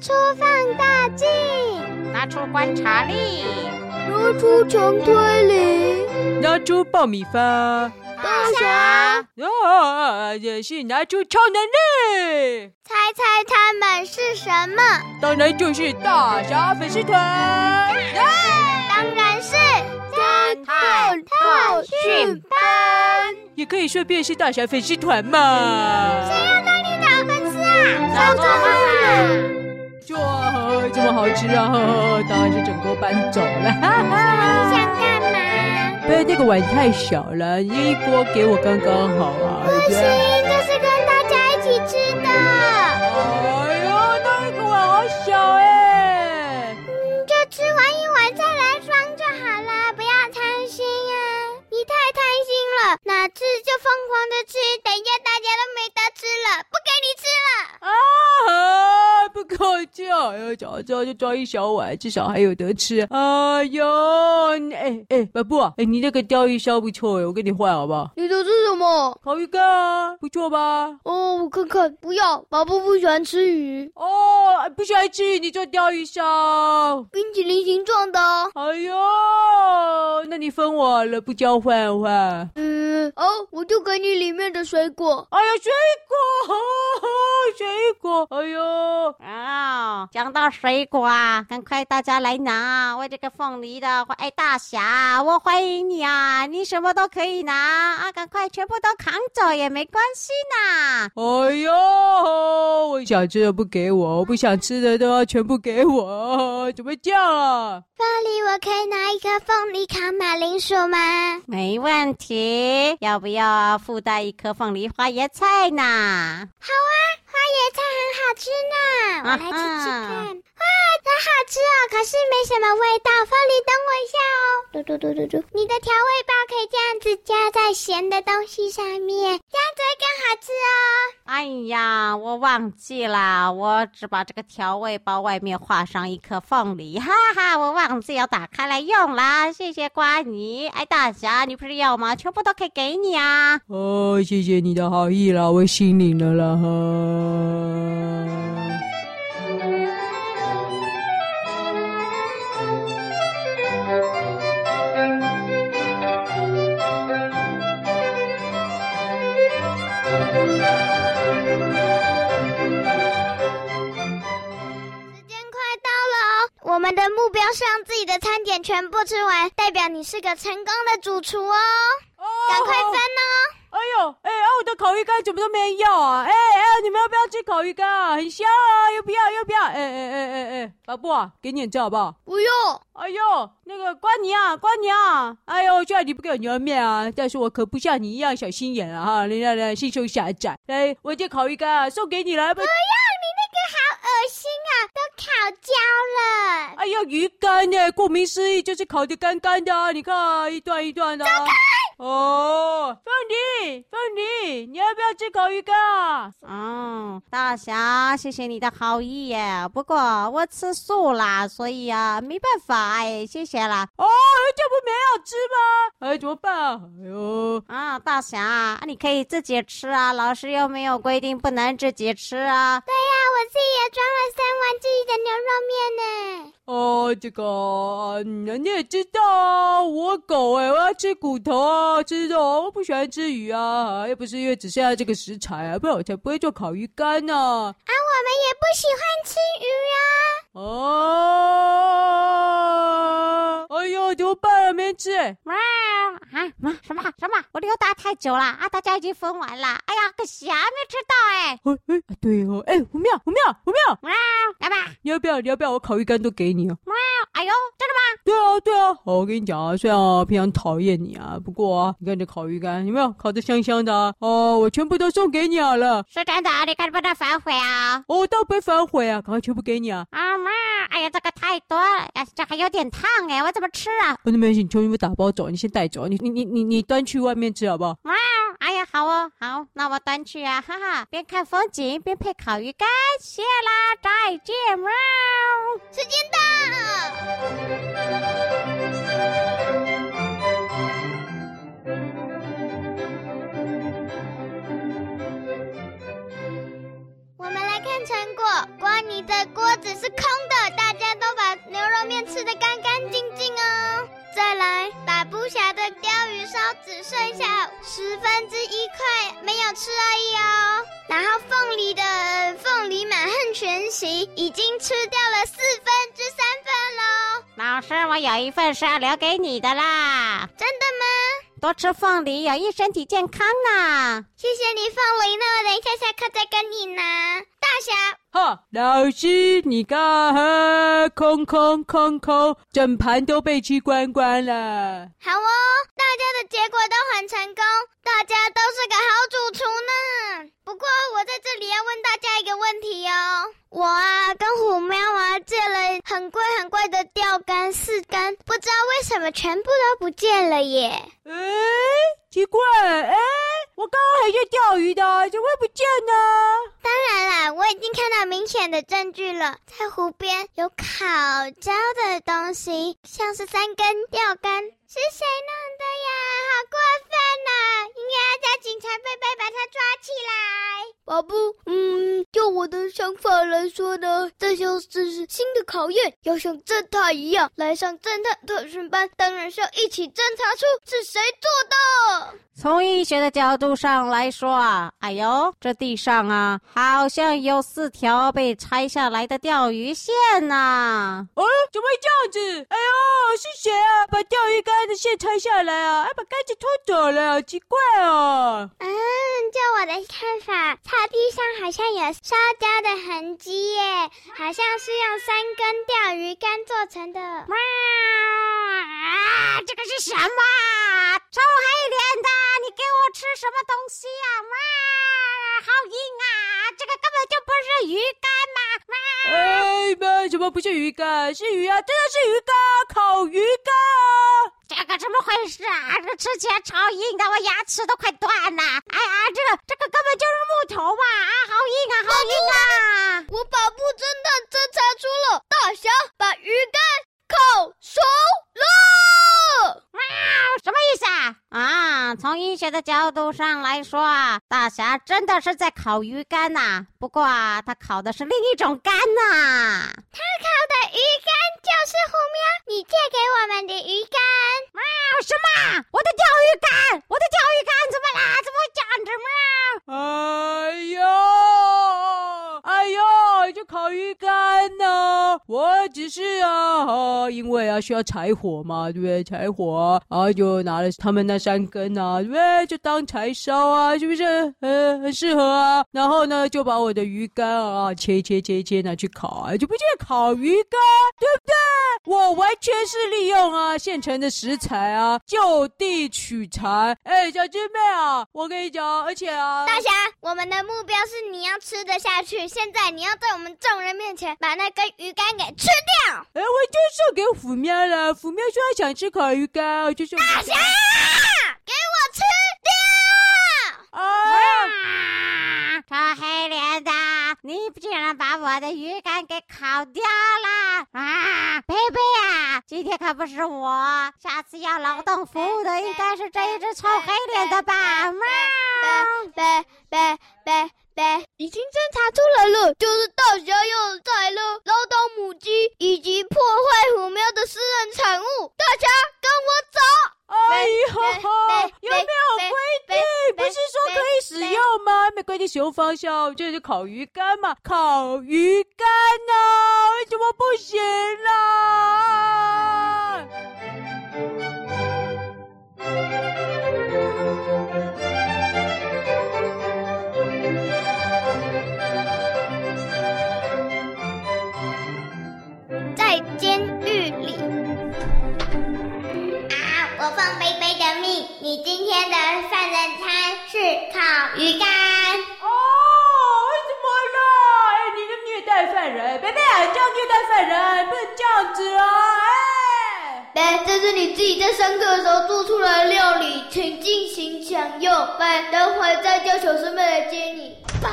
出放大镜，拿出观察力，拿出强推理，拿出爆米花。大侠，哦，也是拿出超能力。猜猜他们是什么？当然就是大侠粉丝团。对，当然是侦探特训班。也可以顺便是大侠粉丝团嘛。谁要当你的粉丝啊？走错了。哇，这么好吃啊！当然是整锅搬走了。你 想干嘛？哎，那个碗太小了，一锅给我刚刚好啊。不行，这是跟大就装一小碗，至少还有得吃。哎呦，哎哎，巴布啊，哎，你那个钓鱼烧不错哎，我给你换好不好？你的是什么？烤鱼干啊，不错吧？哦，我看看，不要，宝布不喜欢吃鱼。哦，不喜欢吃鱼，你做钓鱼烧，冰淇淋形状的。哎呦，那你分我了，不交换换。嗯，哦，我就给你里面的水果。哎呀，水果，水果，哎呦，啊、哦，讲到水果啊，赶快大家来拿！我这个凤梨的，哎，大侠，我欢迎你啊！你什么都可以拿啊，赶快全部都扛走也没关系呐。哎呦，我想吃的不给我，我不想吃的都要全部给我，怎么这样啊？凤梨，我可以拿一颗凤梨烤马铃薯吗？没问题，要不要附带一颗凤梨花椰菜呢？好啊，花椰菜很好吃呢，我来吃吃看。啊哇，好好吃哦，可是没什么味道。凤梨，等我一下哦。嘟嘟嘟嘟嘟，你的调味包可以这样子加在咸的东西上面，这样子会更好吃哦。哎呀，我忘记了，我只把这个调味包外面画上一颗凤梨，哈哈，我忘记要打开来用啦。谢谢瓜泥，哎，大侠，你不是要吗？全部都可以给你啊。哦，谢谢你的好意啦，我心领了啦哈。我们的目标是让自己的餐点全部吃完，代表你是个成功的主厨哦。哦，赶快分哦！哎呦，哎，啊，我的烤鱼干怎么都没人要啊？哎哎，你们要不要吃烤鱼干啊？很香啊！要不要？要不要？哎哎哎哎哎，巴布啊，给你点吃好不好？不用。哎呦，那个关你啊，关你啊！哎呦，虽然你不给我牛肉面啊，但是我可不像你一样小心眼啊哈！来来来，心胸狭窄。来，我这烤鱼干啊，送给你了。不要，你那个好恶心啊，都烤焦了。哎呦，鱼干呢？顾名思义就是烤的干干的啊！你看，一段一段的。走开！哦，凤梨，凤梨，你要不要吃烤鱼干啊？嗯，大侠，谢谢你的好意耶。不过我吃素啦，所以啊，没办法。哎，谢谢啦。哦，这不没有吃吗？哎，怎么办啊？哎呦，啊，大侠，啊，你可以自己吃啊。老师又没有规定不能自己吃啊。对呀，我自己也装了三碗自己的牛肉面呢。哦，这个，你也知道，我狗哎，我要吃骨头啊，吃肉，我不喜欢吃鱼啊。又不是因为只剩下这个食材啊，不然我才不会做烤鱼干呢。啊，我们也不喜欢吃鱼啊。哦，哎呦，怎么办啊？没吃。哇啊，什么什么？我溜达太久了啊，大家已经分完了。哎呀，可惜啊，没吃到哎。哎哎，对哦，哎，五秒，五秒，五秒。哇，来吧，你要不要？你要不要？我烤鱼干都给你哦。哇，哎呦，真的吗？对啊，对啊。好，我跟你讲啊，虽然我平常讨厌你啊，不过啊，你看这烤鱼干有没有烤的香香的啊？哦，我全部都送给你好了。是真的，你看不能反悔啊。哦，倒不会反悔啊，赶快全部给你啊。啊妈，哎呀，这个太多了，哎，这还有点烫哎，我怎么吃啊？我那没事，你全部打包走，你先带走，你你你你你端去外面吃好不好？哇，哎呀，好哦，好，那我端去啊，哈哈，边看风景边配烤鱼干，谢啦，再见，喵，时间到。我们来看成果。瓜尼的锅子是空的，大家都把牛肉面吃得干干净净哦。再来，把不下的鲷鱼烧只剩下十分之一块没有吃而已哦。然后凤梨的凤梨满汉全席已经吃掉了四分之三份喽。老师，我有一份是要留给你的啦。真的吗？多吃凤梨有益身体健康啊。谢谢你，凤梨。那我等一下下课再跟你拿。大侠。哈，老师，你看，空空空空，整盘都被吃光光了。好哦，大家的结果都很成功，大家都是个好题哦，我啊跟虎喵啊借了很贵很贵的钓竿四根，不知道为什么全部都不见了耶？哎，奇怪，哎，我刚刚还在钓鱼的，怎么会不见呢？当然啦，我已经看到明显的证据了，在湖边有烤焦的东西，像是三根钓竿，是谁弄的呀？好过分呐！警察贝贝把他抓起来。宝布，嗯，就我的想法来说呢，这就是新的考验，要像侦探一样来上侦探特训班，当然是要一起侦查出是谁做的。从医学的角度上来说啊，哎呦，这地上啊，好像有四条被拆下来的钓鱼线呐、啊！哦，怎么会这样子？哎呦，是谁啊？把钓鱼竿的线拆下来啊？还把竿子拖走了，好奇怪哦！嗯，就我的看法，草地上好像有烧焦的痕迹耶，好像是用三根钓鱼竿做成的。哇！啊，这个是什么？臭黑脸的，你给我吃什么东西啊？哇，好硬啊！这个根本就不是鱼竿嘛！哎，为什么不是鱼竿？是鱼啊，真的是鱼竿，烤鱼竿啊！这个怎么回事啊？这吃起来超硬的，我牙齿都快断了。哎呀，这个这个根本就是木头嘛！啊，好硬啊，好硬啊！我把木侦探侦查出了，大侠把鱼竿烤熟了。喵，什么意思啊？啊，从医学的角度上来说啊，大侠真的是在烤鱼干呐。不过啊，他烤的是另一种干呐。他烤的鱼干就是虎喵，你借给我们的鱼干。喵，什么？我的钓鱼竿，我的钓鱼竿怎么啦？怎么会这样子喵？哎呦，哎呦，这烤鱼干呢？我只是啊，啊，因为啊需要柴火嘛，对不对？柴火啊，就拿了他们那三根啊，对不对？就当柴烧啊，是不是？呃，很适合啊。然后呢，就把我的鱼竿啊切切切切拿去烤啊，就不见烤鱼干，对不对？我完全是利用啊现成的食材啊，就地取材。哎，小师妹啊，我跟你讲，而且啊，大侠，我们的目标是你要吃得下去。现在你要在我们众人面前把那根鱼竿给吃掉。哎，我就送给虎喵了。虎喵说他想吃烤鱼干，我就送给。大侠，给我吃掉！啊！臭黑脸的，你竟然把我的鱼干给烤掉了！啊，贝贝啊，今天可不是我，下次要劳动服务的应该是这一只臭黑脸的吧？喵！贝贝贝贝，已经侦查出来了，就是大侠又宰了劳动母鸡，以及破坏虎喵的私人产物。大侠，跟我走！哎呦，有没有规定？不是说可以使用吗？没规定使用方向，这是烤鱼干嘛？烤鱼干呢？为什么不行啦？你贝贝啊，这样虐待犯人不能这样子啊！哎，来，这是你自己在上课的时候做出来的料理，请尽情享用。来，等会再叫小师妹来接你。棒。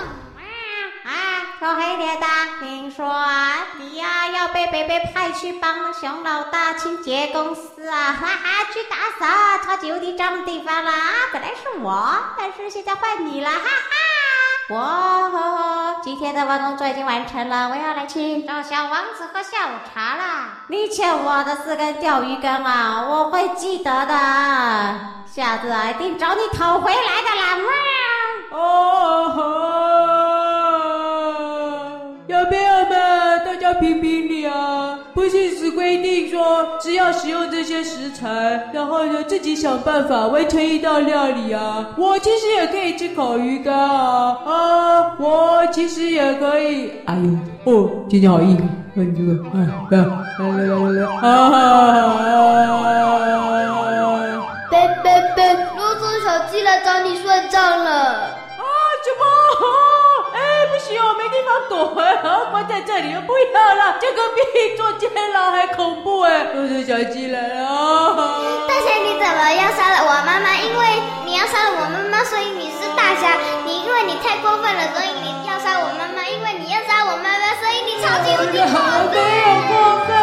啊，小黑铁的，听说啊你呀要被贝贝派去帮熊老大清洁公司啊，哈哈，去打扫超级无敌脏的地方了啊！本来是我，但是现在换你了，哈哈。哇，今天的晚工作已经完成了，我要来请找小王子喝下午茶啦。你欠我的四根钓鱼竿啊，我会记得的，下次啊一定找你讨回来的啦。哦，吼！有没有嘛，大家评评理啊！不是只规定说只要使用这些食材，然后呢自己想办法完成一道料理啊。我其实也可以吃烤鱼干啊啊！我其实也可以。哎呦哦，今天好硬啊！看这个，哎，来来来来来，啊！躲哎，关在这里，不要了，这个比坐监牢还恐怖哎！都是小鸡来了。大侠，你怎么要杀了我妈妈？因为你要杀了我妈妈，所以你是大侠。你因为你太过分了，所以你要杀我妈妈。因为你要杀我妈妈，所以你超级无敌恐怖。